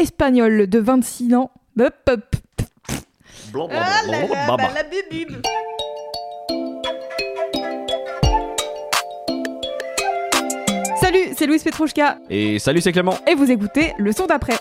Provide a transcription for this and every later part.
Espagnol de 26 ans. Hop, hop. Ah là là, bah, la. Salut, c'est Louise Petrouchka Et salut, c'est Clément. et vous écoutez le son d'après.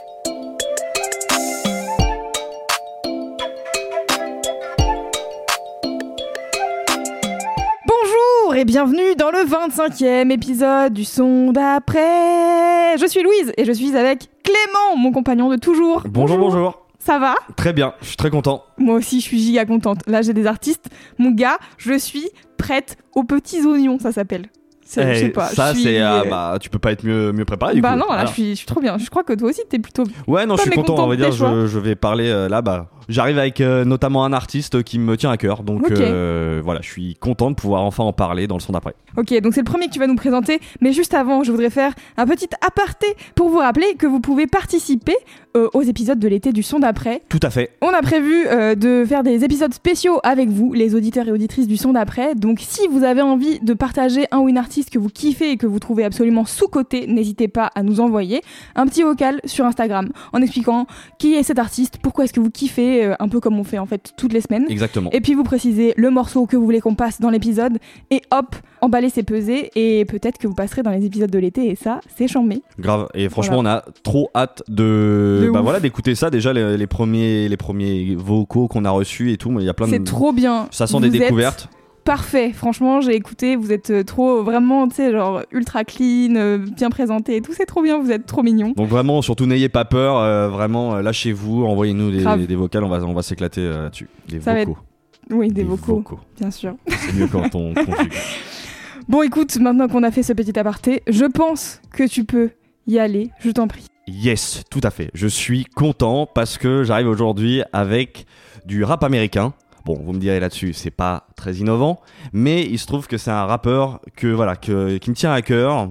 Bonjour et bienvenue dans le 25e épisode du son d'après. Je suis Louise et je suis avec Clément, mon compagnon de toujours. Bonjour, bonjour. Ça va? Très bien, je suis très content. Moi aussi, je suis giga contente. Là, j'ai des artistes. Mon gars, je suis prête aux petits oignons, ça s'appelle. Je Eh, sais pas. ça, suis, c'est. euh, bah, tu peux pas être mieux, mieux préparé du bah coup. non, là, je suis, je suis trop bien. Je crois que toi aussi, t'es plutôt. Ouais, non, je suis content. On va dire, je, je vais parler euh, là. Bah, j'arrive avec euh, notamment un artiste qui me tient à cœur. Donc euh, voilà, je suis content de pouvoir enfin en parler dans le son d'après. Ok, donc c'est le premier que tu vas nous présenter. Mais juste avant, je voudrais faire un petit aparté pour vous rappeler que vous pouvez participer euh, aux épisodes de l'été du son d'après. Tout à fait. On a prévu euh, de faire des épisodes spéciaux avec vous, les auditeurs et auditrices du son d'après. Donc si vous avez envie de partager un ou une artiste que vous kiffez et que vous trouvez absolument sous-côté, n'hésitez pas à nous envoyer un petit vocal sur Instagram en expliquant qui est cet artiste, pourquoi est-ce que vous kiffez, euh, un peu comme on fait en fait toutes les semaines. Exactement. Et puis vous précisez le morceau que vous voulez qu'on passe dans l'épisode et hop, emballez c'est pesé et peut-être que vous passerez dans les épisodes de l'été et ça, c'est chambé. Grave. Et franchement, on a trop hâte de, De bah voilà, d'écouter ça. Déjà, les, les premiers, les premiers vocaux qu'on a reçus et tout. Mais il y a plein de. C'est trop bien. Ça sent Vous des découvertes. Parfait, franchement, j'ai écouté, vous êtes euh, trop, vraiment, tu sais, genre ultra clean, euh, bien présenté et tout, c'est trop bien, vous êtes trop mignon. Donc vraiment, surtout n'ayez pas peur, euh, vraiment lâchez-vous, envoyez-nous des, des vocales, on va, on va s'éclater euh, là-dessus. Des Ça vocaux. Oui, des, vocaux, bien sûr. C'est mieux quand on conjugue. Bon, écoute, maintenant qu'on a fait ce petit aparté, je pense que tu peux y aller, je t'en prie. Yes, tout à fait. Je suis content parce que j'arrive aujourd'hui avec du rap américain. Bon, vous me direz là-dessus, c'est pas très innovant, mais il se trouve que c'est un rappeur que voilà, qui me tient à cœur.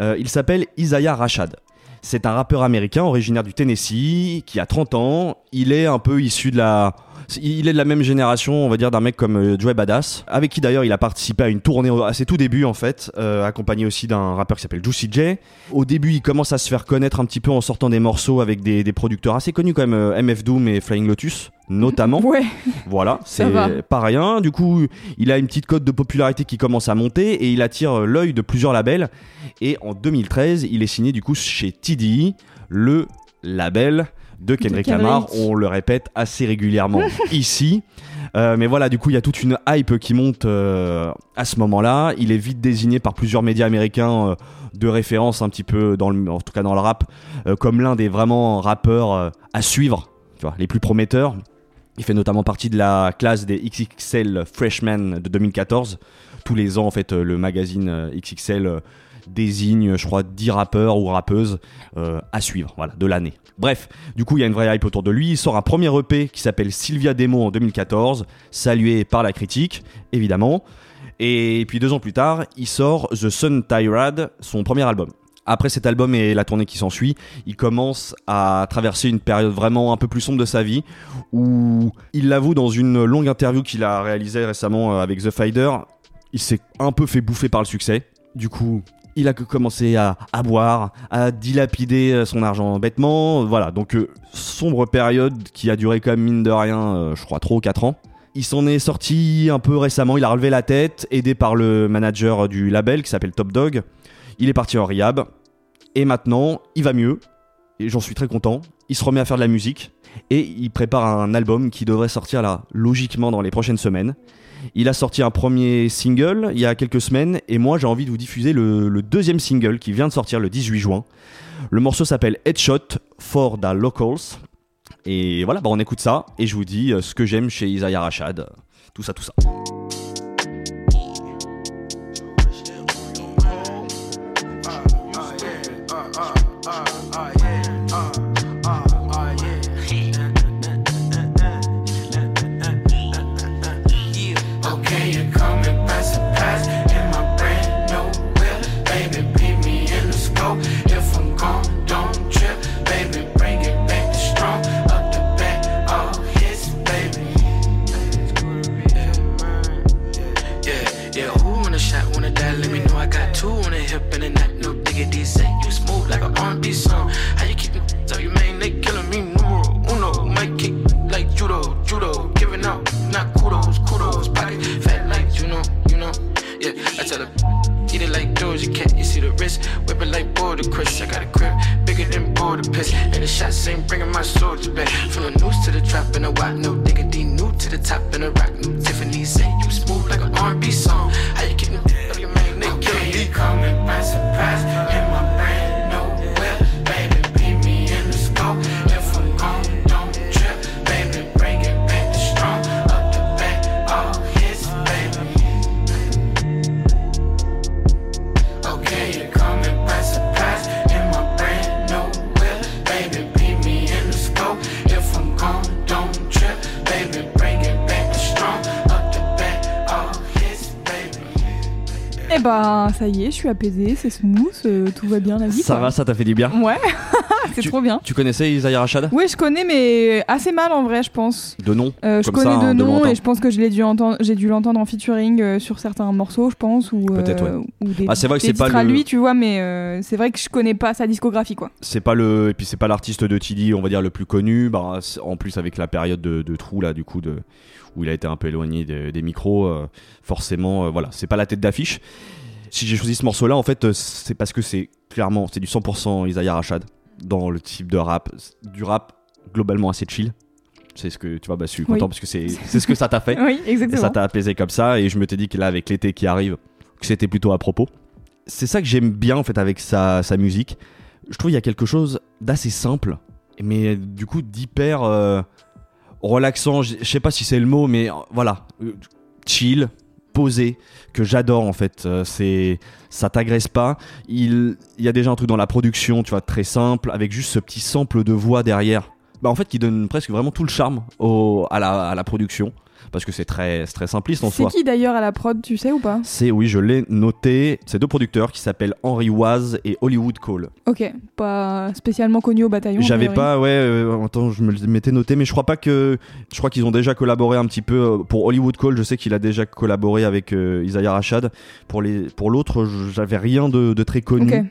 Euh, il s'appelle Isaiah Rashad. C'est un rappeur américain originaire du Tennessee qui a 30 ans. Il est un peu issu de la. Il est de la même génération, on va dire, d'un mec comme euh, Joey Badass, avec qui d'ailleurs il a participé à une tournée à ses tout débuts en fait, euh, accompagné aussi d'un rappeur qui s'appelle Juicy J. Au début, il commence à se faire connaître un petit peu en sortant des morceaux avec des, des producteurs assez connus comme euh, MF Doom et Flying Lotus, notamment. Ouais, Voilà, c'est pas rien. Du coup, il a une petite cote de popularité qui commence à monter et il attire euh, l'œil de plusieurs labels. Et en 2013, il est signé du coup chez TDI, le label de Kendrick Kendrick. Lamar. On le répète assez régulièrement ici. Euh, mais voilà, du coup, il y a toute une hype qui monte euh, à ce moment-là. Il est vite désigné par plusieurs médias américains euh, de référence un petit peu, dans le, en tout cas dans le rap, comme l'un des vraiment rappeurs à suivre, tu vois, les plus prometteurs. Il fait notamment partie de la classe des XXL Freshmen de 2014. Tous les ans, en fait, le magazine XXL désigne, je crois, 10 rappeurs ou rappeuses euh, à suivre, voilà, de l'année. Bref, du coup, il y a une vraie hype autour de lui. Il sort un premier EP qui s'appelle Sylvia Demo en 2014, salué par la critique, évidemment. Et puis deux ans plus tard, il sort The Sun Tirade, son premier album. Après cet album et la tournée qui s'ensuit, il commence à traverser une période vraiment un peu plus sombre de sa vie, où il l'avoue dans une longue interview qu'il a réalisée récemment euh, avec The Fighter, il s'est un peu fait bouffer par le succès. Du coup, il a commencé à, boire, à dilapider euh, son argent bêtement. Voilà, donc euh, sombre période qui a duré même mine de rien, euh, je crois, 3 ou 4 ans. Il s'en est sorti un peu récemment, il a relevé la tête, aidé par le manager du label qui s'appelle Top Dog. Il est parti en rehab, et maintenant, il va mieux, et j'en suis très content. Il se remet à faire de la musique, et il prépare un album qui devrait sortir là, logiquement, dans les prochaines semaines. Il a sorti un premier single il y a quelques semaines, et moi j'ai envie de vous diffuser le, deuxième single qui vient de sortir le 18 juin. Le morceau s'appelle Headshot for the Locals. Et voilà, bah on écoute ça, et je vous dis euh, ce que j'aime chez Isaiah Rashad. Tout ça, tout ça. And the shots ain't bringing my soldier back. From the noose to the trap and the white, no diggity. New to the top and the rock, ça y est, je suis apaisée, c'est smooth, euh, tout va bien la vie. Ça quoi. va, ça t'a fait du bien Ouais, c'est trop bien. Tu connaissais Isaiah Rashad Oui, je connais, mais assez mal en vrai, je pense. De nom Euh, je Comme connais ça, de hein, de nom lointain. et je pense que je l'ai dû entendre, j'ai dû l'entendre en featuring euh, sur certains morceaux, je pense, ou, Peut-être, ouais. ou des, Ah, c'est vrai que c'est pas à le- lui, tu vois, mais c'est vrai que je connais pas sa discographie, quoi. c'est pas le et puis c'est pas l'artiste de TD on va dire le plus connu bah, en plus avec la période de, de trou là du coup de où il a été un peu éloigné des, des micros forcément voilà c'est pas la tête d'affiche si j'ai choisi ce morceau là en fait euh, c'est parce que c'est clairement c'est du 100% Isaiah Rashad dans le type de rap du rap globalement assez chill. C'est ce que tu vois bah je suis Oui. content parce que c'est c'est ce que ça t'a fait. Oui, et exactement. ça t'a apaisé comme ça. Et je me t'ai dit que là avec l'été qui arrive que c'était plutôt à propos. C'est ça que j'aime bien en fait avec sa, sa musique. Je trouve il y a quelque chose d'assez simple mais du coup d'hyper euh, relaxant. Je sais pas si c'est le mot mais euh, voilà. Chill posé que j'adore en fait. Euh, c'est ça t'agresse pas. Il y a déjà un truc dans la production tu vois très simple avec juste ce petit sample de voix derrière. Bah en fait qui donne presque vraiment tout le charme à la production parce que c'est très, c'est très simpliste en C'est soi. qui d'ailleurs à la prod, tu sais ou pas C'est, oui, je l'ai noté, c'est deux producteurs qui s'appellent Henry Waz et Hollywood Cole. Ok, pas spécialement connu au bataillon. J'avais pas, ouais, euh, attends, je me m'étais noté, mais je crois pas que. Je crois qu'ils ont déjà collaboré un petit peu. euh, Pour Hollywood Cole, je sais qu'il a déjà collaboré avec euh, Isaiah Rashad. Pour pour l'autre, je- j'avais rien de, de très connu. Ok.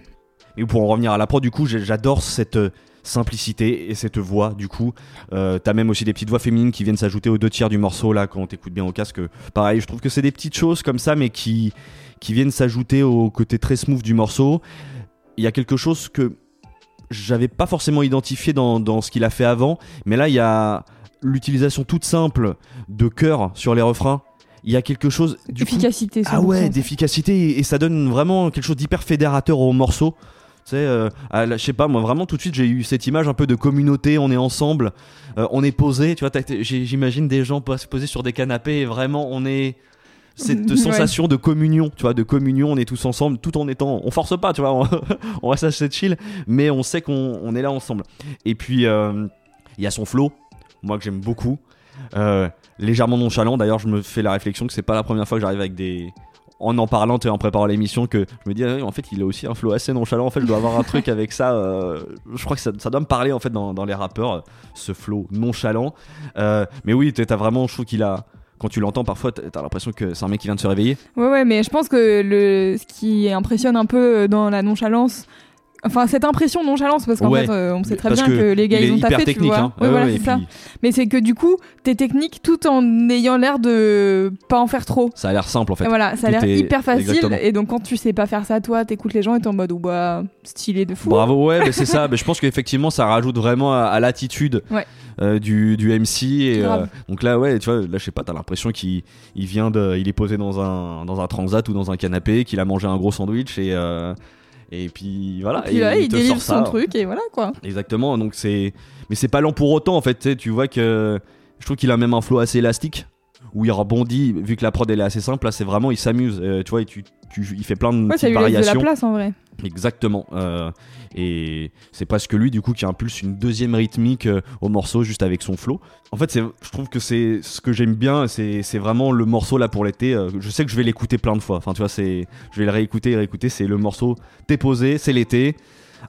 Et pour en revenir à la prod, du coup, j'adore cette euh, simplicité et cette voix. Du coup, Euh, t'as même aussi des petites voix féminines qui viennent s'ajouter aux deux tiers du morceau là quand t'écoutes bien au casque. Pareil, je trouve que c'est des petites choses comme ça, mais qui qui viennent s'ajouter au côté très smooth du morceau. Il y a quelque chose que j'avais pas forcément identifié dans, dans ce qu'il a fait avant, mais là il y a l'utilisation toute simple de chœur sur les refrains. Il y a quelque chose du coup, Efficacité. ah 100%. ouais, d'efficacité et, et ça donne vraiment quelque chose d'hyper fédérateur au morceau. Tu sais, euh, je sais pas, moi vraiment tout de suite j'ai eu cette image un peu de communauté, on est ensemble, euh, on est posé, tu vois, j'imagine des gens pos- posés sur des canapés et vraiment on est cette Ouais. sensation de communion, tu vois, de communion, on est tous ensemble tout en étant, on force pas, tu vois, on, on reste assez chill, mais on sait qu'on on est là ensemble. Et puis euh, il y a son flow, moi que j'aime beaucoup, euh, légèrement nonchalant. D'ailleurs, je me fais la réflexion que c'est pas la première fois que j'arrive avec des en en parlant et en préparant l'émission que je me dis ah en fait il a aussi un flow assez nonchalant. En fait je dois avoir un truc avec ça euh, je crois que ça, ça doit me parler en fait dans, dans les rappeurs euh, ce flow nonchalant. Euh, mais oui t'as vraiment je trouve qu'il a quand tu l'entends parfois t'as t'as l'impression que c'est un mec qui vient de se réveiller. Ouais, ouais, mais je pense que le, ce qui impressionne un peu dans la nonchalance, enfin cette impression de nonchalance, parce qu'en Ouais. fait, euh, on sait très Parce bien que que, les gars il ils ont taffé, tu technique vois. hein. Ouais, Ouais, voilà, c'est et ça. puis Mais c'est que du coup, t'es technique tout en ayant l'air de pas en faire trop. ça a l'air simple en fait Et voilà, ça a l'air hyper facile. exactement. Et donc quand tu sais pas faire ça, toi, t'écoutes les gens et t'es en mode, ou bah, stylé de fou. Bravo, ouais, mais c'est ça. Mais je pense qu'effectivement, ça rajoute vraiment à, à l'attitude euh, du, du MC. Et, euh, donc là, ouais, tu vois, là, je sais pas, t'as l'impression qu'il il vient de, il est posé dans un, dans un transat ou dans un canapé, qu'il a mangé un gros sandwich et, et puis voilà. Puis et là, il, délivre son ça. truc et voilà quoi. Exactement. Donc c'est, mais c'est pas lent pour autant en fait. Tu vois que je trouve qu'il a même un flow assez élastique. Où il rebondit, vu que la prod elle est assez simple, là c'est vraiment il s'amuse, euh, tu vois, et tu, tu- il fait plein de Ouais, ça petites lui laisse de la variations. place en vrai. Exactement. euh, et c'est presque lui du coup qui impulse une deuxième rythmique euh, au morceau juste avec son flow. En fait, je trouve que c'est ce que j'aime bien, c'est, vraiment le morceau là pour l'été. je sais que je vais l'écouter plein de fois. Enfin, tu vois, c'est, je vais le réécouter réécouter. C'est le morceau. T'es posé, c'est l'été.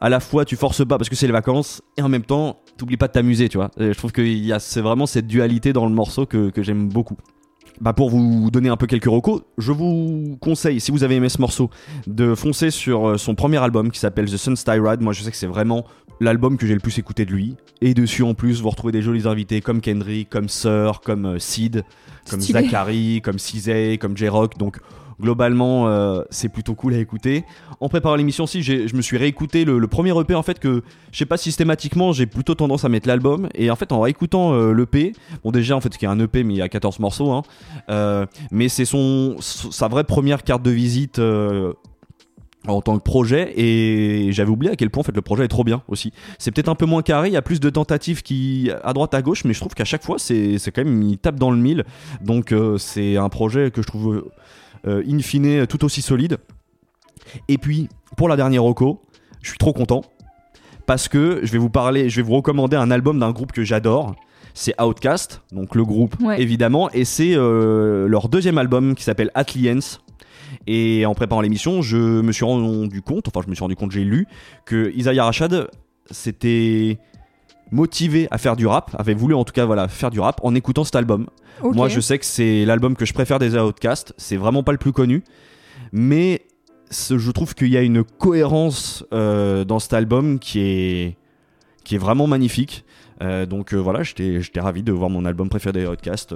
À la fois, tu forces pas parce que c'est les vacances et en même temps, t'oublies pas de t'amuser, tu vois. Et je trouve qu'il y a, c'est vraiment cette dualité dans le morceau que, que j'aime beaucoup. Bah pour vous donner un peu quelques recos, je vous conseille, si vous avez aimé ce morceau, de foncer sur euh, son premier album qui s'appelle The Sun Ride. Moi, je sais que c'est vraiment l'album que j'ai le plus écouté de lui. Et dessus, en plus, vous retrouvez des jolis invités comme Kendrick, comme Sir, comme euh, Sid, comme Stylé. Zachary, comme Cizay, comme J-Rock. Donc, globalement, euh, c'est plutôt cool à écouter. En préparant l'émission j'ai- je me suis réécouté le, premier EP en fait que je sais pas systématiquement, j'ai plutôt tendance à mettre l'album. Et en fait, en réécoutant euh, l'EP, bon déjà en fait, qui est un EP mais il y a 14 morceaux, hein, euh, mais c'est sa vraie première carte de visite. en tant que projet et j'avais oublié à quel point en fait le projet est trop bien aussi. C'est peut-être un peu moins carré, il y a plus de tentatives qui à droite à gauche, mais je trouve qu'à chaque fois c'est quand même il tape dans le mille. Donc c'est un projet que je trouve in fine tout aussi solide. Et puis pour la dernière Roco, je suis trop content parce que je vais vous parler, je vais vous recommander un album d'un groupe que j'adore. C'est Outcast, donc le groupe Ouais. évidemment, et c'est euh, leur deuxième album qui s'appelle Atliens. Et en préparant l'émission, je me suis rendu compte, enfin je me suis rendu compte, j'ai lu que Isaiah Rashad s'était motivé à faire du rap, avait voulu en tout cas voilà faire du rap en écoutant cet album. Moi, je sais que c'est l'album que je préfère des Outcasts. C'est vraiment pas le plus connu, mais je trouve qu'il y a une cohérence euh, dans cet album qui est qui est vraiment magnifique. Euh, donc euh, voilà, j'étais ravi de voir mon album préféré des Outcasts.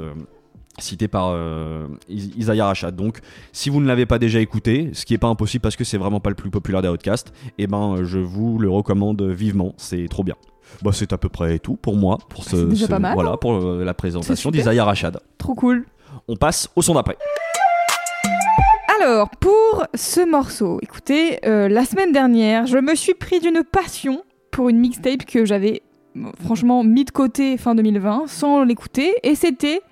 cité par euh, Is- Isaiah Rashad. Donc, si vous ne l'avez pas déjà écouté, ce qui est pas impossible parce que c'est vraiment pas le plus populaire des Outcasts, et ben je vous le recommande vivement. C'est trop bien. Bah, c'est à peu près tout pour moi pour ce, C'est déjà ce- pas mal, voilà hein. pour euh, la présentation d'Isaiah Rashad. Trop cool. On passe au son d'après. Alors, pour ce morceau, écoutez, euh, la semaine dernière, je me suis pris d'une passion pour une mixtape que j'avais franchement mis de côté fin 2020 sans l'écouter, et c'était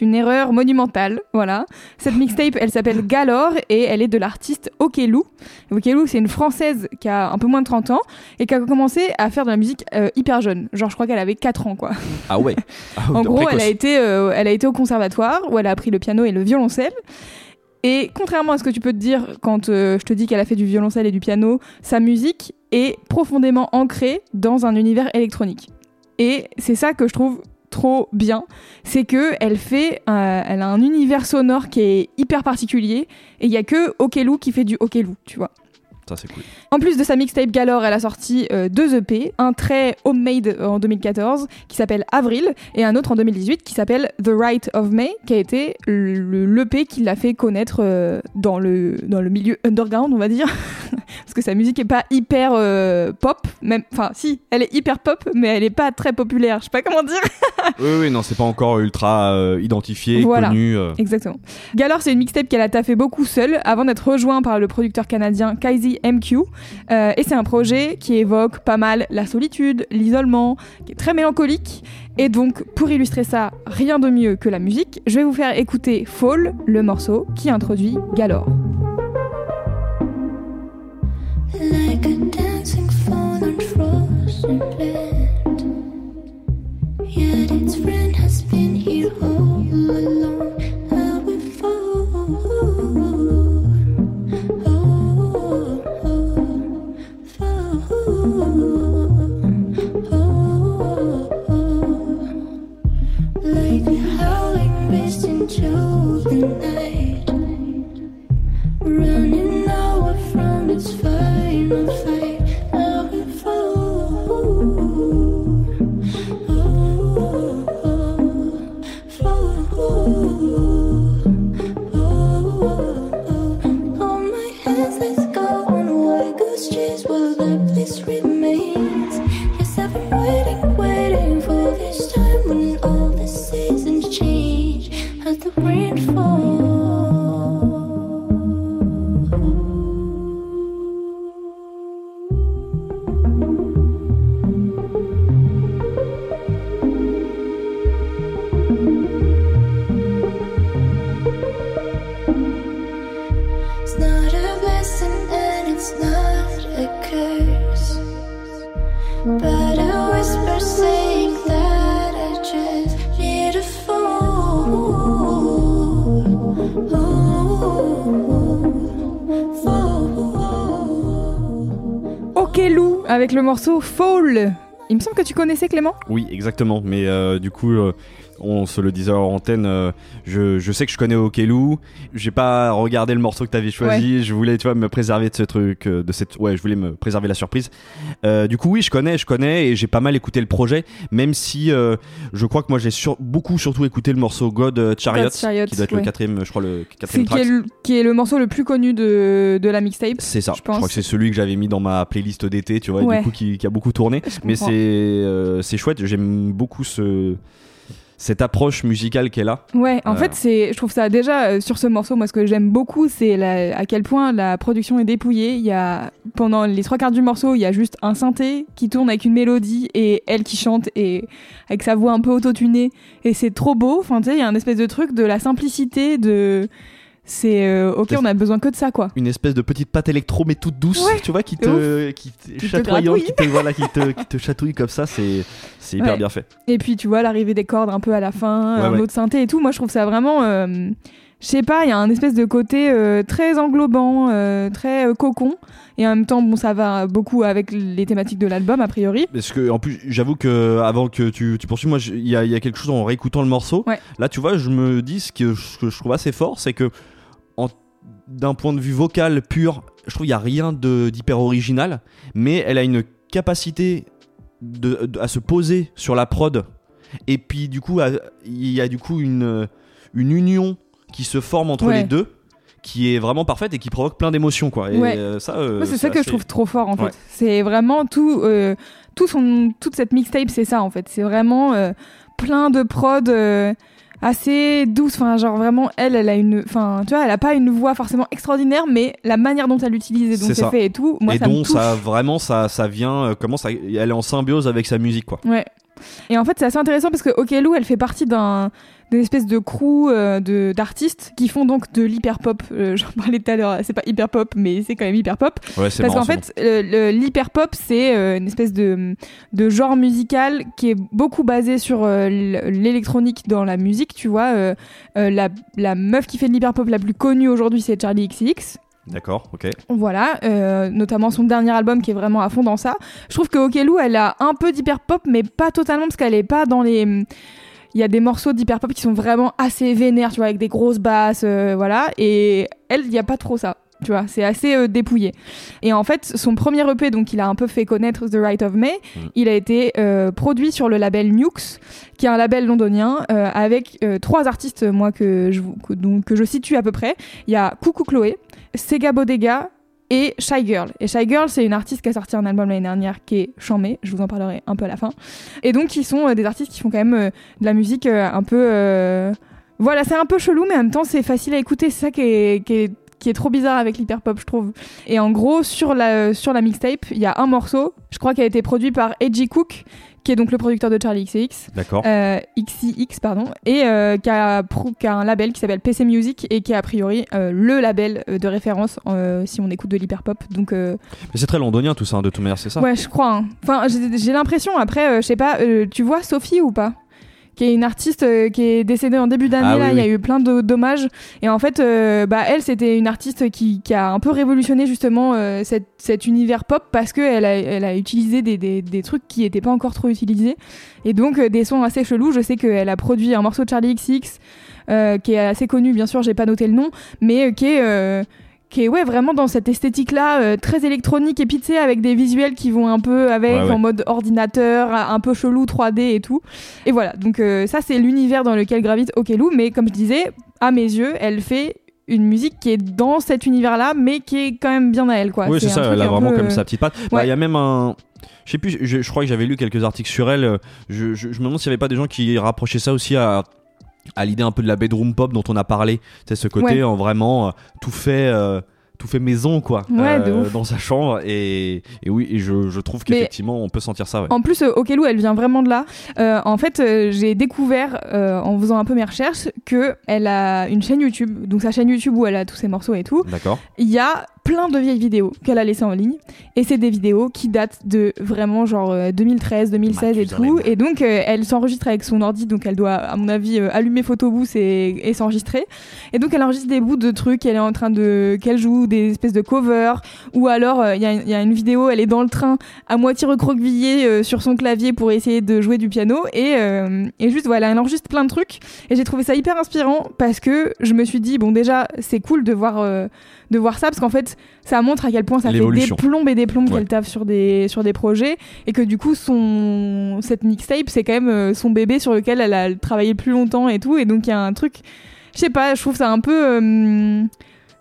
une erreur monumentale, voilà. Cette mixtape, elle s'appelle Galore et elle est de l'artiste Okelou. Okelou, c'est une française qui a un peu moins de 30 ans et qui a commencé à faire de la musique euh, hyper jeune. Genre, je crois qu'elle avait 4 ans, quoi. Ah ouais. Ah, En gros, précoce. elle a, été, euh, elle a été au conservatoire où elle a appris le piano et le violoncelle. Et contrairement à ce que tu peux te dire quand euh, je te dis qu'elle a fait du violoncelle et du piano, sa musique est profondément ancrée dans un univers électronique. Et c'est ça que je trouve trop bien, c'est que elle fait, euh, elle a un univers sonore qui est hyper particulier et il y a que Okelou qui fait du Okelou, tu vois. Ça c'est cool. En plus de sa mixtape Galore, elle a sorti euh, deux EP, un très homemade euh, en 2014 qui s'appelle Avril et un autre en 2018 qui s'appelle The Right of May, qui a été le l'EP qui l'a fait connaître euh, dans, le, dans le milieu underground, on va dire. Parce que sa musique est pas hyper euh, pop, même, enfin si, elle est hyper pop, mais elle est pas très populaire, je sais pas comment dire. Oui, oui, non, c'est pas encore ultra identifié, Voilà. connu. Exactement. Galore, c'est une mixtape qu'elle a taffé beaucoup seule avant d'être rejoint par le producteur canadien Kaizy MQ. Euh, et c'est un projet qui évoque pas mal la solitude, l'isolement, qui est très mélancolique. Et donc, pour illustrer ça, rien de mieux que la musique, je vais vous faire écouter Fall, le morceau qui introduit Galore. Like howling mist into the night. Le morceau Fall. Il me semble que tu connaissais Clément? Oui, exactement. Mais euh, du coup, euh, on se le disait en antenne. euh, je, je sais que je connais Okelou. J'ai pas regardé le morceau que t'avais choisi. Je voulais, tu vois, me préserver de ce truc, euh, de cette. Ouais, je voulais me préserver la surprise. Euh, du coup, oui, je connais, je connais, et j'ai pas mal écouté le projet. Même si je crois que moi, j'ai sur- beaucoup surtout écouté le morceau God Chariot, God Chariot, qui doit être ouais. le quatrième, je crois le quatrième qui, est track. le- qui est le morceau le plus connu de, de la mixtape. C'est ça. je Je, pense. crois que c'est celui que j'avais mis dans ma playlist d'été, tu vois, et du coup qui, qui a beaucoup tourné. Je Mais c'est c'est chouette. J'aime beaucoup ce cette approche musicale qu'elle a. Ouais, en Euh. fait, c'est, je trouve ça déjà euh, sur ce morceau, moi, ce que j'aime beaucoup, c'est la- à quel point la production est dépouillée. Il y a pendant les trois quarts du morceau, il y a juste un synthé qui tourne avec une mélodie et elle qui chante et avec sa voix un peu autotunée et c'est trop beau. Enfin, tu sais, il y a un espèce de truc de la simplicité de, c'est euh, ok, on a besoin que de ça, quoi. Une espèce de petite pâte électro mais toute douce, Ouais, tu vois, qui te qui te qui te voilà, qui te qui te chatouille comme ça. C'est c'est hyper Ouais. bien fait. Et puis tu vois l'arrivée des cordes un peu à la fin, un ouais. autre synthé et tout. Moi je trouve ça vraiment, euh, je sais pas, il y a un espèce de côté euh, très englobant, euh, très euh, cocon. Et en même temps, bon, ça va beaucoup avec les thématiques de l'album a priori. Parce que en plus, j'avoue que avant que tu, tu poursuives, moi, il y y a quelque chose en réécoutant le morceau. Ouais. Là, tu vois, je me dis ce que, ce que je trouve assez fort, c'est que d'un point de vue vocal pur, je trouve qu'il y a rien d'hyper original, mais elle a une capacité de, de- à se poser sur la prod. Et puis du coup, il y a du coup une, une union qui se forme entre Ouais. les deux, qui est vraiment parfaite et qui provoque plein d'émotions, quoi. Et Ouais. euh, ça, euh, c'est ça que je trouve trop fort en fait. Ouais. C'est vraiment tout, euh, tout son, toute cette mixtape, c'est ça en fait. C'est vraiment plein de prod. Assez douce enfin genre vraiment elle elle a une enfin tu vois elle a pas une voix forcément extraordinaire mais la manière dont elle l'utilise et dont C'est fait et tout moi et ça me touche. ça vraiment ça ça vient euh, comment ça elle est en symbiose avec sa musique quoi Ouais. Et en fait, c'est assez intéressant parce que Okelou, elle fait partie d'un d'une espèce de crew euh, de d'artistes qui font donc de l'hyper pop. Euh, J'en parlais tout à l'heure, c'est pas hyper pop, mais c'est quand même hyper pop. ouais Parce qu'en fait, le- l'hyper pop, c'est euh, une espèce de de genre musical qui est beaucoup basé sur euh, l'électronique dans la musique. Tu vois, euh, euh, la la meuf qui fait de l'hyper pop la plus connue aujourd'hui, c'est Charlie XCX. D'accord ok Voilà, euh, notamment son dernier album qui est vraiment à fond dans ça. Je trouve que Okelou, elle a un peu d'hyper pop, mais pas totalement parce qu'elle est pas dans les. Il y a des morceaux d'hyper pop qui sont vraiment assez vénères, tu vois, avec des grosses basses, euh, voilà. Et elle, il y a pas trop ça. Tu vois, c'est assez euh, dépouillé. Et en fait, son premier EP, donc il a un peu fait connaître The Right of May, Mm. il a été produit sur le label Nukes, qui est un label londonien, avec trois artistes, moi, que je, vous- que, donc, que je situe à peu près. Il y a Coucou Chloé, Sega Bodega et Shy Girl. Et Shy Girl, c'est une artiste qui a sorti un album l'année dernière qui est Chamé, je vous en parlerai un peu à la fin. Et donc, qui sont euh, des artistes qui font quand même euh, de la musique euh, un peu. Voilà, c'est un peu chelou, mais en même temps, c'est facile à écouter. C'est ça qui est, qui est qui est trop bizarre avec l'hyper pop, je trouve. Et en gros, sur la, sur la mixtape, il y a un morceau, je crois, qui a été produit par Edgy Cook, qui est donc le producteur de Charlie XCX, d'accord euh, XCX, pardon, et euh, qui, a, pro- qui a un label qui s'appelle PC Music et qui est a priori euh, le label euh, de référence si on écoute de l'hyper pop. Donc, mais c'est très londonien tout ça hein, de toute manière c'est ça ouais, je crois. hein. Enfin, j'ai l'impression, après, je sais pas, tu vois Sophie ou pas? Qui est une artiste euh, qui est décédée en début d'année Ah là, oui, il y a oui. eu plein de dommages. Et en fait euh, bah elle c'était une artiste qui, qui a un peu révolutionné justement euh, cette, cet univers pop parce que elle a, elle a utilisé des, des, des trucs qui étaient pas encore trop utilisés. Et donc euh, des sons assez chelous. Je sais qu'elle a produit un morceau de Charlie XX qui est assez connu bien sûr. J'ai pas noté le nom mais qui est qui est ouais vraiment dans cette esthétique là très électronique et puis tu sais, avec des visuels qui vont un peu avec Ouais, ouais. en mode ordinateur un peu chelou 3D et tout. Et voilà. Donc euh, ça c'est l'univers dans lequel gravite Okelou. Mais comme je disais à mes yeux elle fait une musique qui est dans cet univers là mais qui est quand même bien à elle quoi. Oui c'est ça. elle a vraiment peu, comme euh, sa petite patte. Bah, il ouais. y a même un je sais plus je, je crois que j'avais lu quelques articles sur elle. Euh, je, je, je me demande s'il y avait pas des gens qui rapprochaient ça aussi à à l'idée un peu de la bedroom pop dont on a parlé c'est ce côté Ouais. en vraiment euh, tout fait euh, tout fait maison quoi euh, Ouais, dans sa chambre et, et oui et je, je trouve qu'effectivement on peut sentir ça ouais. En plus, Okelou, elle vient vraiment de là. Euh, en fait, euh, j'ai découvert, en faisant un peu mes recherches, que elle a une chaîne YouTube. Donc sa chaîne YouTube où elle a tous ses morceaux et tout. d'accord Il y a plein de vieilles vidéos qu'elle a laissées en ligne. Et c'est des vidéos qui datent de vraiment genre euh, 2013, 2016 et tout. Et donc, euh, elle s'enregistre avec son ordi, donc elle doit, à mon avis, euh, allumer Photobooth et, et s'enregistrer. Et donc, elle enregistre des bouts de trucs, elle est en train de. qu'elle joue des espèces de covers. Ou alors, euh, il y, a- il y a une vidéo, elle est dans le train, à moitié recroquevillée euh, sur son clavier pour essayer de jouer du piano. Et, euh, et juste, voilà, elle enregistre plein de trucs. Et j'ai trouvé ça hyper inspirant parce que je me suis dit, bon, déjà, c'est cool de voir, euh, de voir ça parce qu'en fait, ça montre à quel point ça fait des plombes et des plombes Ouais. qu'elle taffe sur des, sur des projets et que du coup, son, cette mixtape, c'est quand même euh, son bébé sur lequel elle a travaillé plus longtemps et tout. Et donc, il y a un truc, je sais pas, je trouve ça un peu euh,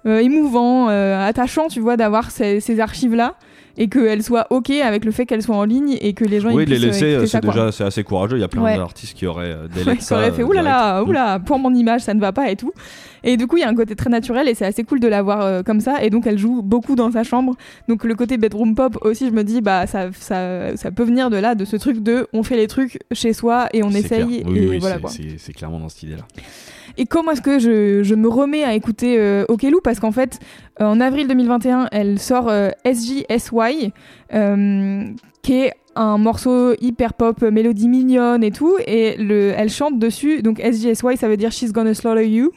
euh, émouvant, euh, attachant, tu vois, d'avoir ces, ces archives-là et qu'elles soient OK avec le fait qu'elles soient en ligne et que les gens Oui, ils les euh, laisser, écouter c'est déjà c'est assez courageux. Il y a plein Ouais. d'artistes qui auraient euh, Ouais, délai ça aurait fait euh, oulala, direct. oula, pour mon image, ça ne va pas et tout. Et du coup, il y a un côté très naturel et c'est assez cool de la voir euh, comme ça. Et donc, elle joue beaucoup dans sa chambre. Donc, le côté bedroom pop aussi, je me dis, bah, ça, ça, ça peut venir de là, de ce truc de on fait les trucs chez soi et on essaye. clair. Oui, et oui, voilà c'est- clairement dans cette idée-là. Et comment est-ce que je, me remets à écouter euh, Okelou Parce qu'en fait, euh, en avril 2021, elle sort euh, SJSY, euh, qui est un morceau hyper pop, euh, mélodie mignonne et tout. Et le, elle chante dessus. Donc SJSY, ça veut dire She's Gonna Slaughter You.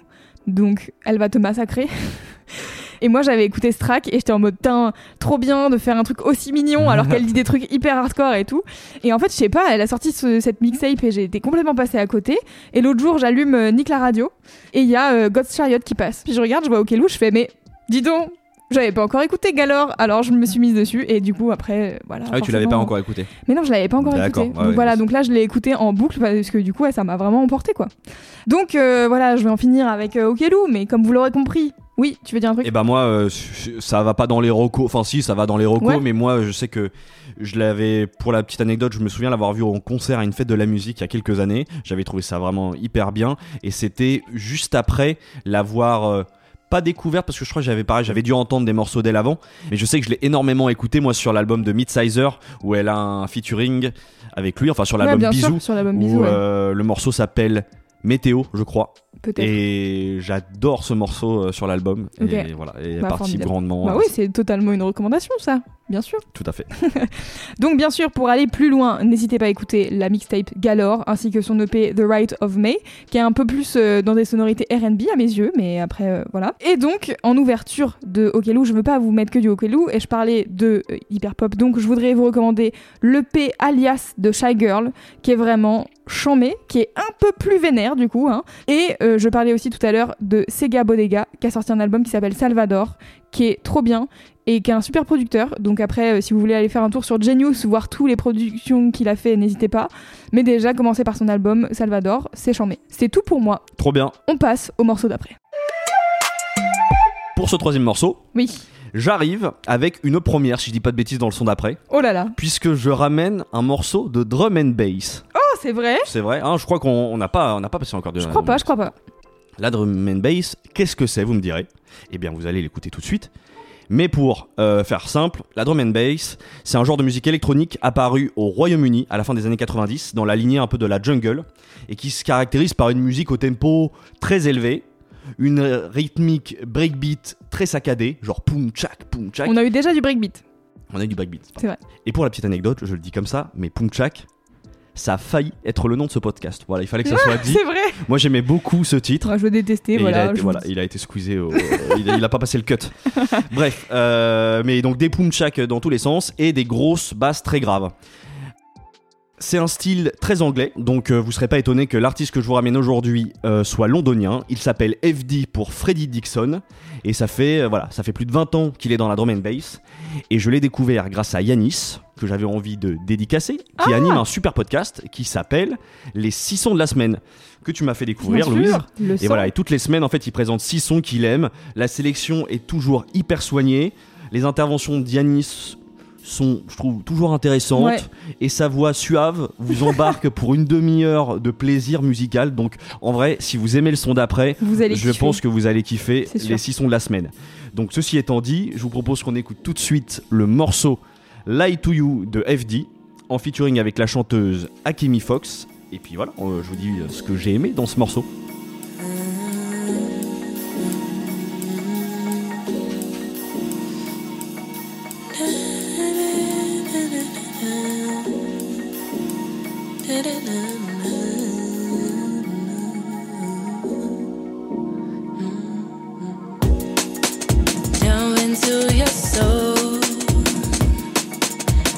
Donc elle va te massacrer. Et moi j'avais écouté ce track et j'étais en mode Tain, trop bien de faire un truc aussi mignon alors qu'elle dit des trucs hyper hardcore et tout. Et en fait je sais pas, elle a sorti ce- cette mixtape et j'ai été complètement passée à côté. Et l'autre jour j'allume euh, Nick la radio et il y a euh, God's Chariot qui passe. Puis je regarde, je vois Okelou, je fais mais dis donc, j'avais pas encore écouté Galore, alors je me suis mise dessus et du coup après euh, voilà. Ah, oui, tu l'avais pas encore écouté. mais non, je l'avais pas encore écouté. donc ouais, voilà, donc là je l'ai écouté en boucle parce que du coup ouais, ça m'a vraiment emporté quoi. Donc euh, voilà, je vais en finir avec euh, Okelou, mais comme vous l'aurez compris, oui, tu veux dire un truc? Et bah moi, euh, ça va pas dans les recos. Enfin si, ça va dans les recos, Ouais. mais moi, je sais que je l'avais. Pour la petite anecdote, je me souviens l'avoir vu en concert à une fête de la musique il y a quelques années. J'avais trouvé ça vraiment hyper bien, et c'était juste après l'avoir. euh, pas découvert parce que je crois que j'avais pareil, j'avais dû entendre des morceaux d'elle avant, mais je sais que je l'ai énormément écouté moi sur l'album de Midsizer où elle a un featuring avec lui, enfin sur Ouais, l'album bien Bisous, sûr, sur Bisous, où ouais, euh, le morceau s'appelle Météo, je crois. Peut-être. Et j'adore ce morceau euh, sur l'album. Et voilà, et Bah, parti formidable. grandement. Bah oui, c'est totalement une recommandation ça, bien sûr. Tout à fait. Donc bien sûr, pour aller plus loin, n'hésitez pas à écouter la mixtape Galore ainsi que son EP The Right of May, qui est un peu plus euh, dans des sonorités R&B à mes yeux, mais après euh, voilà. Et donc en ouverture de Okelou, je veux pas vous mettre que du Okelou et je parlais de euh, hyper pop, donc je voudrais vous recommander l'EP Alias de Shy Girl, qui est vraiment chambé, qui est un peu plus vénère du coup. Hein. Et euh, je parlais aussi tout à l'heure de Sega Bodega, qui a sorti un album qui s'appelle Salvador, qui est trop bien et qui est un super producteur. Donc après, euh, si vous voulez aller faire un tour sur Genius, voir toutes les productions qu'il a fait, n'hésitez pas. Mais déjà, commencez par son album Salvador, c'est chambé. C'est tout pour moi. Trop bien. On passe au morceau d'après. Pour ce troisième morceau, Oui. j'arrive avec une première, si je dis pas de bêtises, dans le son d'après, Oh là là. puisque je ramène un morceau de drum and bass. C'est vrai C'est vrai, hein, je crois qu'on on n'a pas, on n'a pas passé encore de. Je crois pas, je crois pas. La drum and bass, qu'est-ce que c'est, vous me direz? Eh bien, vous allez l'écouter tout de suite. Mais pour euh, faire simple, la drum and bass, c'est un genre de musique électronique apparu au Royaume-Uni à la fin des années 90, dans la lignée un peu de la jungle, et qui se caractérise par une musique au tempo très élevé, une rythmique breakbeat très saccadée, genre poum tchak, poum tchak. On a eu déjà du breakbeat. On a eu du breakbeat. C'est vrai. Et pour la petite anecdote, je le dis comme ça, mais poum tchak, ça a failli être le nom de ce podcast. Voilà, il fallait que ça soit dit. C'est vrai Moi, j'aimais beaucoup ce titre. Moi, je veux détester, Et voilà. il, a été, voilà, le dis. il a été squeezé, au- il, a, il a pas passé le cut. Bref, euh, mais donc des pumchak dans tous les sens et des grosses basses très graves. C'est un style très anglais, donc euh, vous serez pas étonné que l'artiste que je vous ramène aujourd'hui euh, soit londonien. Il s'appelle FD pour Freddie Dixon et ça fait euh, voilà, ça fait plus de 20 ans qu'il est dans la drum and bass et je l'ai découvert grâce à Yanis que j'avais envie de dédicacer, qui Ah anime un super podcast qui s'appelle Les 6 sons de la semaine que tu m'as fait découvrir, Louise. Et voilà, et toutes les semaines, en fait, il présente six sons qu'il aime. La sélection est toujours hyper soignée. Les interventions d'Yanis sont, je trouve, toujours intéressantes. Ouais. Et sa voix suave vous embarque pour une demi-heure de plaisir musical. Donc, en vrai, si vous aimez le son d'après, je kiffer. pense que vous allez kiffer les six sons de la semaine. Donc, ceci étant dit, je vous propose qu'on écoute tout de suite le morceau Lie to You de FD en featuring avec la chanteuse Akemi Fox. Et puis voilà, euh, je vous dis ce que j'ai aimé dans ce morceau. Into your soul.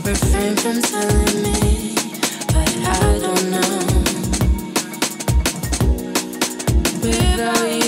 Refrain from telling me, but I don't know. Without you,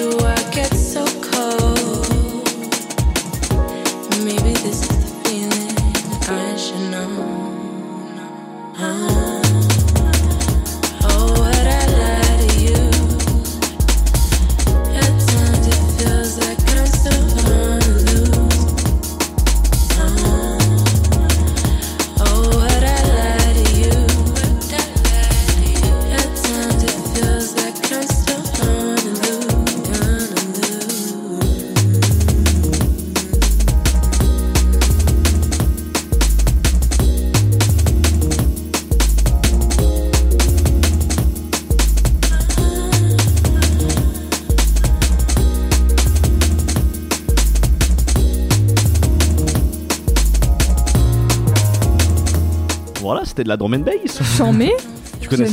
c'était de la drum and bass. J'en mets. Tu connais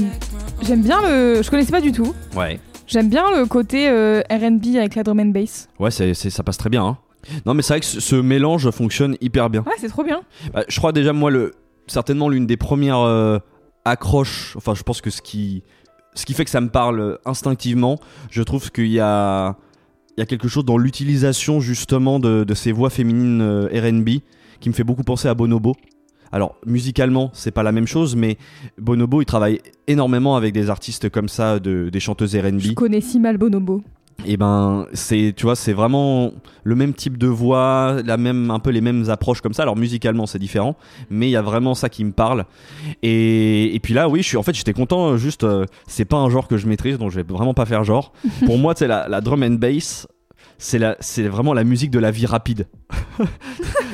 J'aime- bien le. Je connaissais pas du tout. Ouais. J'aime bien le côté euh, RB avec la drum and bass. Ouais, c'est, c'est- ça passe très bien. hein. Non, mais c'est vrai que ce, ce mélange fonctionne hyper bien. Ouais, c'est trop bien. Bah, je crois déjà, moi, le, certainement l'une des premières euh, accroches, enfin, je pense que ce qui, ce qui fait que ça me parle euh, instinctivement, je trouve qu'il y a, il y a quelque chose dans l'utilisation justement de, de ces voix féminines euh, RB qui me fait beaucoup penser à Bonobo. Alors, musicalement, c'est pas la même chose, mais Bonobo, il travaille énormément avec des artistes comme ça, de, des chanteuses RB. Je connais si mal Bonobo. Et ben, c'est, tu vois, c'est vraiment le même type de voix, la même, un peu les mêmes approches comme ça. Alors musicalement, c'est différent, mais il y a vraiment ça qui me parle. Et, et puis là, oui, je suis, en fait, j'étais content. Juste, euh, c'est pas un genre que je maîtrise, donc je vais vraiment pas faire genre. Pour moi, c'est la, la drum and bass. C'est la, c'est vraiment la musique de la vie rapide.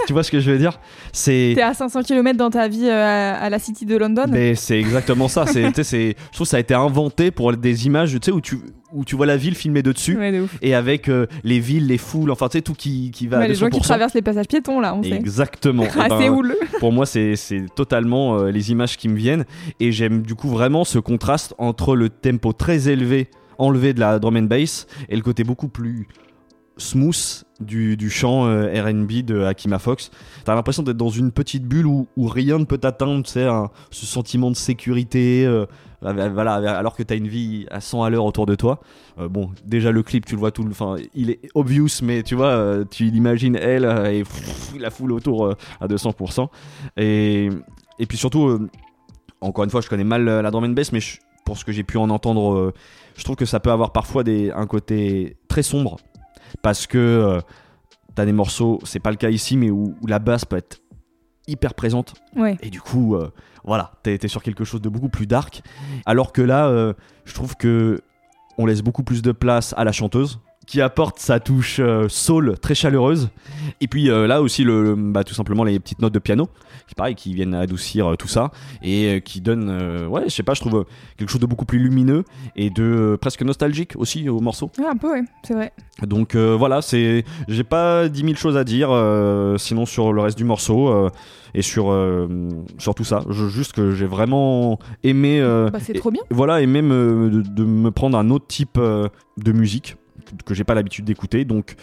tu vois ce que je veux dire? C'est T'es à 500 km dans ta vie euh, à, à la City de London? mais c'est exactement ça. C'est, je trouve que ça a été inventé pour des images, tu sais, où tu, où tu vois la ville filmée de dessus Ouais, de ouf. et avec euh, les villes, les foules, enfin tu sais tout qui, qui va Ouais, à les gens qui 200%. traversent les passages piétons là, on sait. Exactement. Eh Ah, ben, c'est houleux. pour moi, c'est c'est totalement euh, les images qui me viennent et j'aime du coup vraiment ce contraste entre le tempo très élevé, enlevé de la drum and bass et le côté beaucoup plus smooth du, du chant euh, R&B de Akima Fox. T'as l'impression d'être dans une petite bulle où, où rien ne peut t'atteindre, tu sais, ce sentiment de sécurité, euh, voilà, alors que t'as une vie à 100 à l'heure autour de toi. Euh, bon, déjà le clip, tu le vois tout, le- enfin, il est obvious, mais tu vois, tu l'imagines elle et la foule autour à 200%. Et, et puis surtout, encore une fois, je connais mal la drum and bass, mais pour ce que j'ai pu en entendre, je trouve que ça peut avoir parfois des, un côté très sombre parce que euh, t'as des morceaux, c'est pas le cas ici, mais où, où la basse peut être hyper présente Ouais. et du coup, euh, voilà, t'es t'es sur quelque chose de beaucoup plus dark. Alors que là, euh, je trouve que on laisse beaucoup plus de place à la chanteuse qui apporte sa touche euh, soul très chaleureuse. Et puis euh, là aussi, le, bah, tout simplement les petites notes de piano, qui pareil, qui viennent adoucir euh, tout ça et qui donnent, ouais, je sais pas, je trouve quelque chose de beaucoup plus lumineux et de presque nostalgique aussi au morceau. Ouais, un peu, ouais, c'est vrai. Donc voilà, c'est, j'ai pas 10 000 choses à dire, sinon sur le reste du morceau et sur euh, sur tout ça. Je, juste que j'ai vraiment aimé, euh, Bah, c'est trop bien. voilà, même euh, de, de me prendre un autre type euh, de musique que- j'ai pas l'habitude d'écouter. Donc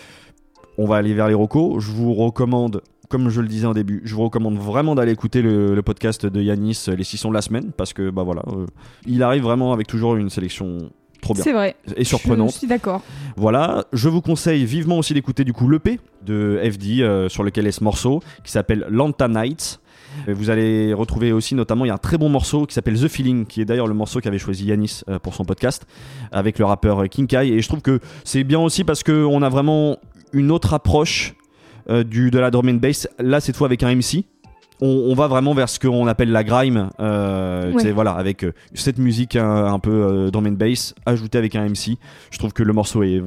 on va aller vers les recos. Je vous recommande. Comme je le disais en début, je vous recommande vraiment d'aller écouter le, le podcast de Yanis, les six sons de la semaine, parce que bah voilà, euh, il arrive vraiment avec toujours une sélection trop bien C'est vrai. et surprenante. Je suis d'accord. Voilà, je vous conseille vivement aussi d'écouter du coup l'EP de FD euh, sur lequel est ce morceau qui s'appelle Lanta Nights. Vous allez retrouver aussi notamment, il y a un très bon morceau qui s'appelle The Feeling, qui est d'ailleurs le morceau qu'avait choisi Yanis euh, pour son podcast, avec le rappeur euh, King Kai. Et je trouve que c'est bien aussi parce qu'on a vraiment une autre approche euh, du, de la drum and bass, là cette fois avec un MC. On, on va vraiment vers ce qu'on appelle la grime, euh, Ouais. voilà, avec euh, cette musique un, un peu drum and bass ajoutée avec un MC. Je trouve que le morceau est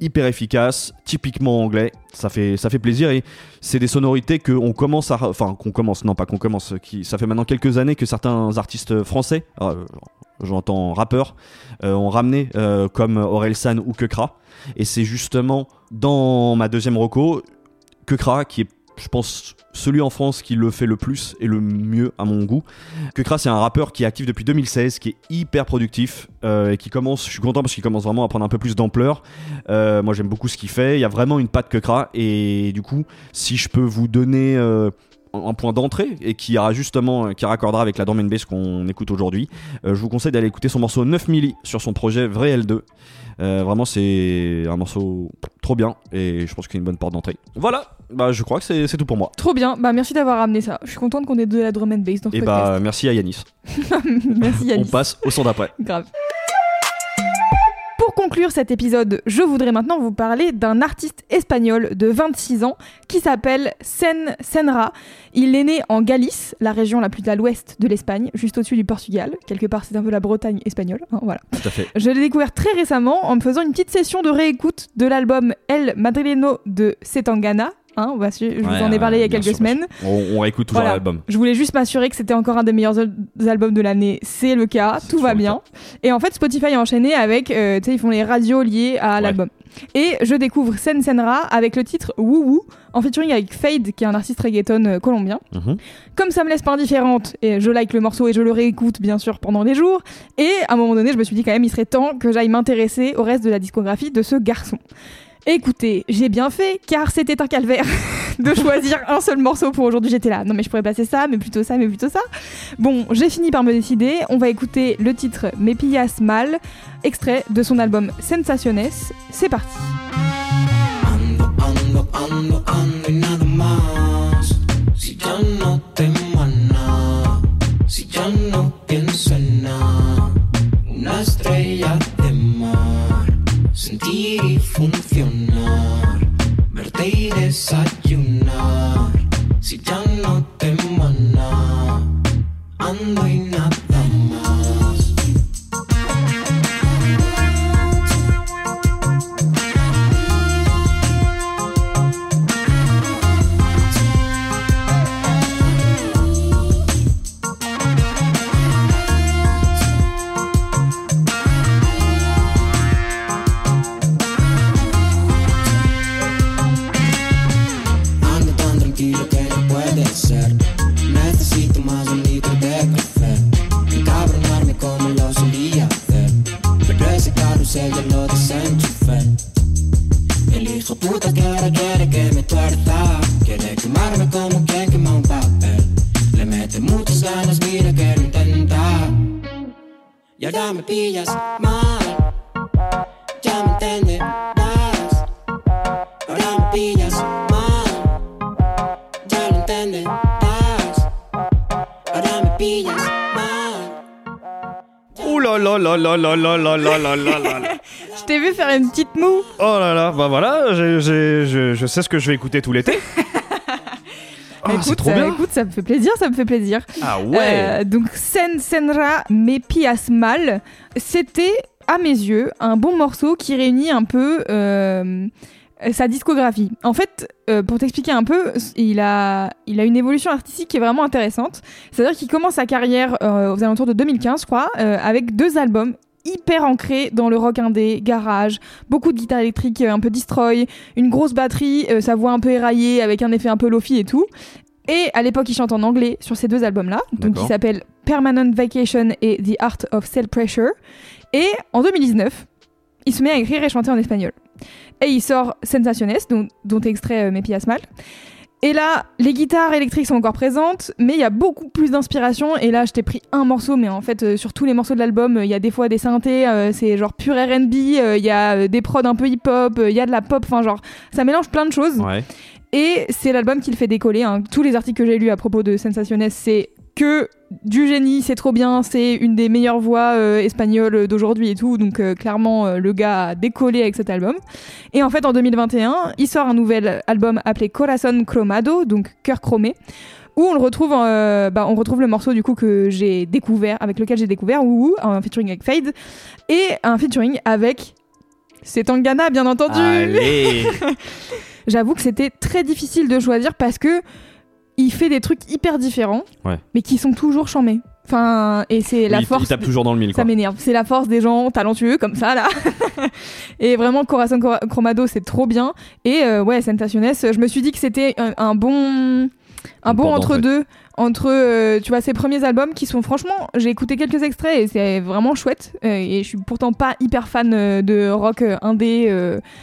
hyper efficace, typiquement anglais. Ça fait, plaisir et c'est des sonorités que on commence à, enfin qu'on commence, non pas qu'on commence, qui, ça fait maintenant quelques années que certains artistes français, euh, j'entends rappeurs, euh, ont ramené euh, comme Orelsan ou Kekra. Et c'est justement dans ma deuxième reco, Kekra qui est je pense, celui en France qui le fait le plus et le mieux à mon goût. Kekra, c'est un rappeur qui est actif depuis 2016, qui est hyper productif euh, et qui commence, je suis content parce qu'il commence vraiment à prendre un peu plus d'ampleur. Euh, moi, j'aime beaucoup ce qu'il fait. Il y a vraiment une patte Kekra et du coup, si je peux vous donner. euh, un point d'entrée et qui qui raccordera avec la drum and qu'on écoute aujourd'hui. Je vous conseille d'aller écouter son morceau 9 milli sur son projet Vrai L2. Euh, vraiment c'est un morceau trop bien et je pense qu'il y a une bonne porte d'entrée. Voilà, bah je crois que c'est c'est tout pour moi. Trop bien, bah merci d'avoir ramené ça. Je suis contente qu'on ait de la drum and bass dans ce Et podcast. bah merci à Yanis. merci On Yannis. passe au son d'après. Grave. Pour conclure cet épisode, je voudrais maintenant vous parler d'un artiste espagnol de 26 ans qui s'appelle Sen Senra. Il est né en Galice, la région la plus à l'ouest de l'Espagne, juste au-dessus du Portugal. Quelque part, c'est un peu la Bretagne espagnole. hein, voilà. Tout à fait. Je l'ai découvert très récemment en me faisant une petite session de réécoute de l'album El Madrileno de Setangana. Hein, on va su- je vous en ai parlé il y a quelques sûr, semaines. On, on réécoute toujours Voilà. l'album. Je voulais juste m'assurer que c'était encore un des meilleurs al- albums de l'année. C'est le cas, C'est tout va bien. Et en fait, Spotify a enchaîné avec, euh, tu sais, ils font les radios liées à Ouais. l'album. Et je découvre Sen Senra avec le titre Woo Woo, en featuring avec Fade, qui est un artiste reggaeton euh, colombien. Mhm. Comme ça me laisse pas indifférente, et je like le morceau et je le réécoute bien sûr pendant des jours. Et à un moment donné, je me suis dit quand même, il serait temps que j'aille m'intéresser au reste de la discographie de ce garçon. Écoutez, j'ai bien fait, car c'était un calvaire de choisir un seul morceau pour aujourd'hui. J'étais là, non mais je pourrais passer ça, mais plutôt ça, mais plutôt ça. Bon, j'ai fini par me décider. On va écouter le titre Me pillas mal, extrait de son album Sensaciones. C'est parti. Ya me entenderás. Ahora me pillas mal. Ya lo entenderás. Ahora me pillas mal. Ouh là là là là là là là là là là là là. Je t'ai vu faire une petite moue. Oh là là, bah voilà, j'ai- j'ai- je, je sais ce que je vais écouter tout l'été. Ah, écoute, c'est trop ça, bien. écoute, ça me fait plaisir, ça me fait plaisir. Ah ouais. Euh, donc Sen Senra Me Pias Mal, c'était à mes yeux un bon morceau qui réunit un peu euh, sa discographie. En fait, euh, pour t'expliquer un peu, il a, il a une évolution artistique qui est vraiment intéressante. C'est-à-dire qu'il commence sa carrière euh, aux alentours de 2015, je crois, avec deux albums hyper ancrés dans le rock indé, garage, beaucoup de guitare électrique un peu destroy, une grosse batterie, sa voix un peu éraillée avec un effet un peu lofi et tout. Et à l'époque, il chante en anglais sur ces deux albums-là, donc qui s'appellent Permanent Vacation et The Art of Self Pressure. Et en 2019, il se met à écrire et chanter en espagnol. Et il sort Sensaciones, dont, dont est extrait euh, Me Pillas Mal. Et là, les guitares électriques sont encore présentes, mais il y a beaucoup plus d'inspiration. Et là, je t'ai pris un morceau, mais en fait, euh, sur tous les morceaux de l'album, euh, il y a des fois des synthés, euh, c'est genre pur RB, il y a des prods un peu hip-hop, il y a de la pop, enfin genre, ça mélange plein de choses. Ouais. Et c'est l'album qui le fait décoller. hein. Tous les articles que j'ai lus à propos de Sensaciones, c'est que du génie, c'est trop bien, c'est une des meilleures voix euh, espagnoles d'aujourd'hui et tout. Donc euh, clairement, euh, le gars a décollé avec cet album. Et en fait, en 2021, il sort un nouvel album appelé Corazon Cromado, donc cœur chromé. Où on le retrouve, bah, on retrouve le morceau du coup que j'ai découvert, avec lequel j'ai découvert Woo, un featuring avec Fade, et un featuring avec c'est Tangana bien entendu. J'avoue que c'était très difficile de choisir parce que il fait des trucs hyper différents, Ouais. mais qui sont toujours chamés. Enfin, et c'est la Oui, force. Il tape toujours dans le mille. Ça m'énerve. C'est la force des gens talentueux comme ça là. et vraiment Corazon Cora- Cromado c'est trop bien. Et euh, ouais Sensaciones, je me suis dit que c'était un, un bon un Un bon entre en fait. Entre euh, tu vois ces premiers albums qui sont franchement j'ai écouté quelques extraits et c'est vraiment chouette Euh, et je suis pourtant pas hyper fan euh, de rock indé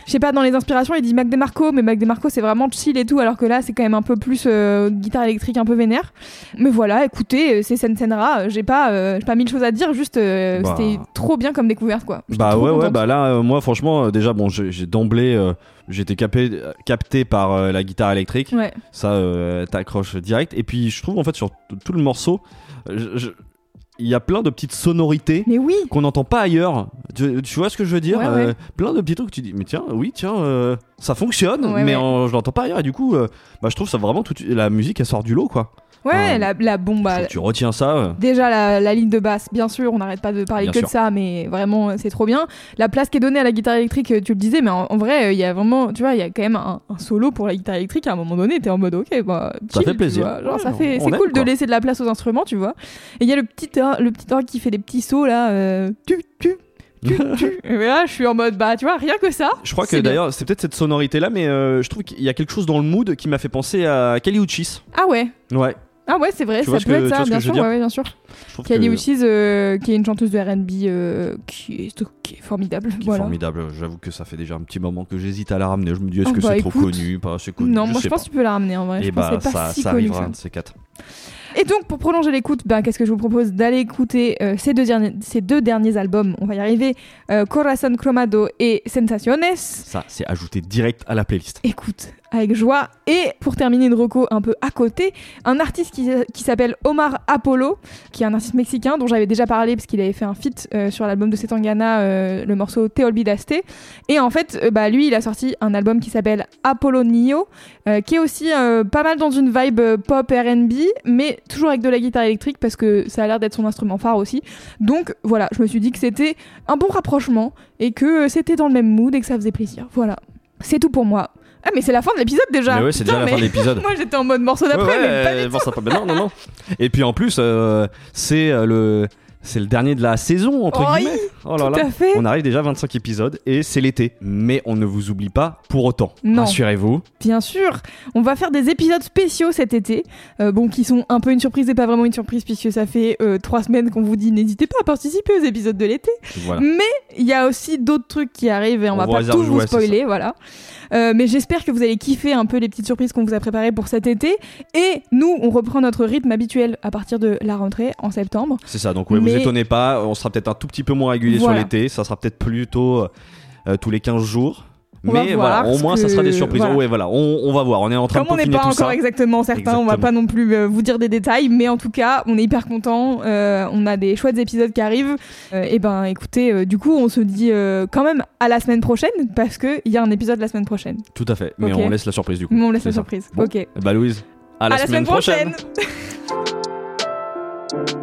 je sais pas dans les inspirations il dit Mac DeMarco mais Mac DeMarco c'est vraiment chill et tout alors que là c'est quand même un peu plus guitare électrique un peu vénère mais voilà écoutez c'est Sen Senra j'ai pas j'ai pas mille choses à dire juste Bah. c'était trop bien comme découverte quoi J'étais Bah ouais, ouais, bah là, moi, franchement, déjà, bon, j'ai j'ai d'emblée, j'étais capé, capté par la guitare électrique. ouais Ça, t'accroches direct. Et puis, je trouve, en fait, sur tout le morceau, euh, il y a plein de petites sonorités oui qu'on n'entend pas ailleurs. Tu, tu vois ce que je veux dire Ouais, Euh, ouais. Plein de petits trucs que tu dis, mais tiens, oui, tiens, euh, ça fonctionne, Ouais, mais en- je l'entends pas ailleurs. Et du coup, euh, bah, je trouve ça vraiment, tout, la musique, elle sort du lot, quoi. Ouais Euh, la, la bombe tu retiens ça. Déjà la, la ligne de basse, bien sûr, on n'arrête pas de parler Bien que sûr. de ça, mais vraiment euh, c'est trop bien. La place qui est donnée à la guitare électrique, euh, tu le disais, mais en, en vrai, il y a vraiment, tu vois, il y a quand même un, un solo pour la guitare électrique. À un moment donné, t'es en mode ok, bah, Ça chill, fait tu plaisir. Genre, Ouais, ça fait, c'est cool de laisser de la place aux instruments, tu vois. Et il y a le petit, le petit orgue qui fait des petits sauts là, euh, tu, tu, tu, tu. Et là, je suis en mode bah, tu vois, rien que ça. Je crois que d'ailleurs, c'est peut-être cette sonorité là, mais euh, je trouve qu'il y a quelque chose dans le mood qui m'a fait penser à Kelly Uchis. Ah ouais. Ouais. Ah ouais, c'est vrai, Tu ça peut que- être ça, bien je sûr, ouais, ouais, bien sûr. Je trouve Kelly que Uchis, euh, qui est une chanteuse de R&B euh, qui, est, qui est formidable. qui est voilà. formidable. J'avoue que ça fait déjà un petit moment que j'hésite à la ramener. Je me dis, est-ce Oh que bah, c'est trop connu, pas assez connu Non, moi je pense pas. que tu peux la ramener en vrai. Et je pense bah, que c'est pas ça, si ça connu arrivera ça. un de ces quatre. Et donc pour prolonger l'écoute, ben, qu'est-ce que je vous propose d'aller écouter euh, ces, deux derniers, ces deux derniers albums? On va y arriver. Corazon Cromado et Sensaciones. Ça, c'est ajouté direct à la playlist. Écoute avec joie. Et pour terminer une reco un peu à côté, un artiste qui, qui s'appelle Omar Apollo, qui est un artiste mexicain dont j'avais déjà parlé parce qu'il avait fait un feat euh, sur l'album de Setangana, euh, le morceau Te Olvidaste. Et en fait, euh, bah, lui, il a sorti un album qui s'appelle Apollo Nio, qui est aussi pas mal dans une vibe pop R&B, mais toujours avec de la guitare électrique parce que ça a l'air d'être son instrument phare aussi. Donc voilà, je me suis dit que c'était un bon rapprochement et que c'était dans le même mood et que ça faisait plaisir. Voilà. C'est tout pour moi. Ah mais c'est la fin de l'épisode déjà. Mais ouais, c'est déjà la fin de l'épisode. Moi j'étais en mode morceau d'après, Ouais, mais pas du bon, tout. ça peut- ben non, non, non. Et puis en plus, euh, c'est euh, le. C'est le dernier de la saison, entre Oh, guillemets. Oh là Tout là. à fait. On arrive déjà à 25 épisodes et c'est l'été. Mais on ne vous oublie pas pour autant. Rassurez-vous. Bien sûr, on va faire des épisodes spéciaux cet été, euh, bon qui sont un peu une surprise et pas vraiment une surprise puisque ça fait euh, trois semaines qu'on vous dit n'hésitez pas à participer aux épisodes de l'été. Voilà. Mais il y a aussi d'autres trucs qui arrivent et on, On va pas tout vous spoiler, voilà. Euh, mais j'espère que vous allez kiffer un peu les petites surprises qu'on vous a préparées pour cet été. Et nous, on reprend notre rythme habituel à partir de la rentrée en septembre. C'est ça, donc ouais, Mais- vous étonnez pas, on sera peut-être un tout petit peu moins régulier Voilà. sur l'été, ça sera peut-être plutôt euh, tous les 15 jours. Mais voir, voilà, au moins ça sera des surprises. voilà. Ouais, voilà, on, on va voir, on est en train Comme de on n'est peaufiner pas tout encore ça. exactement certain, on va Exactement. pas non plus euh, vous dire des détails, mais en tout cas, on est hyper content. on a des chouettes épisodes qui arrivent. Euh, et ben, écoutez, euh, du coup, on se dit euh, quand même à la semaine prochaine parce que il y a un épisode la semaine prochaine. Tout à fait, mais on laisse la surprise du coup. Mais on laisse la ça. surprise. Bon. Ok. Bah Louise, à la, à la semaine prochaine.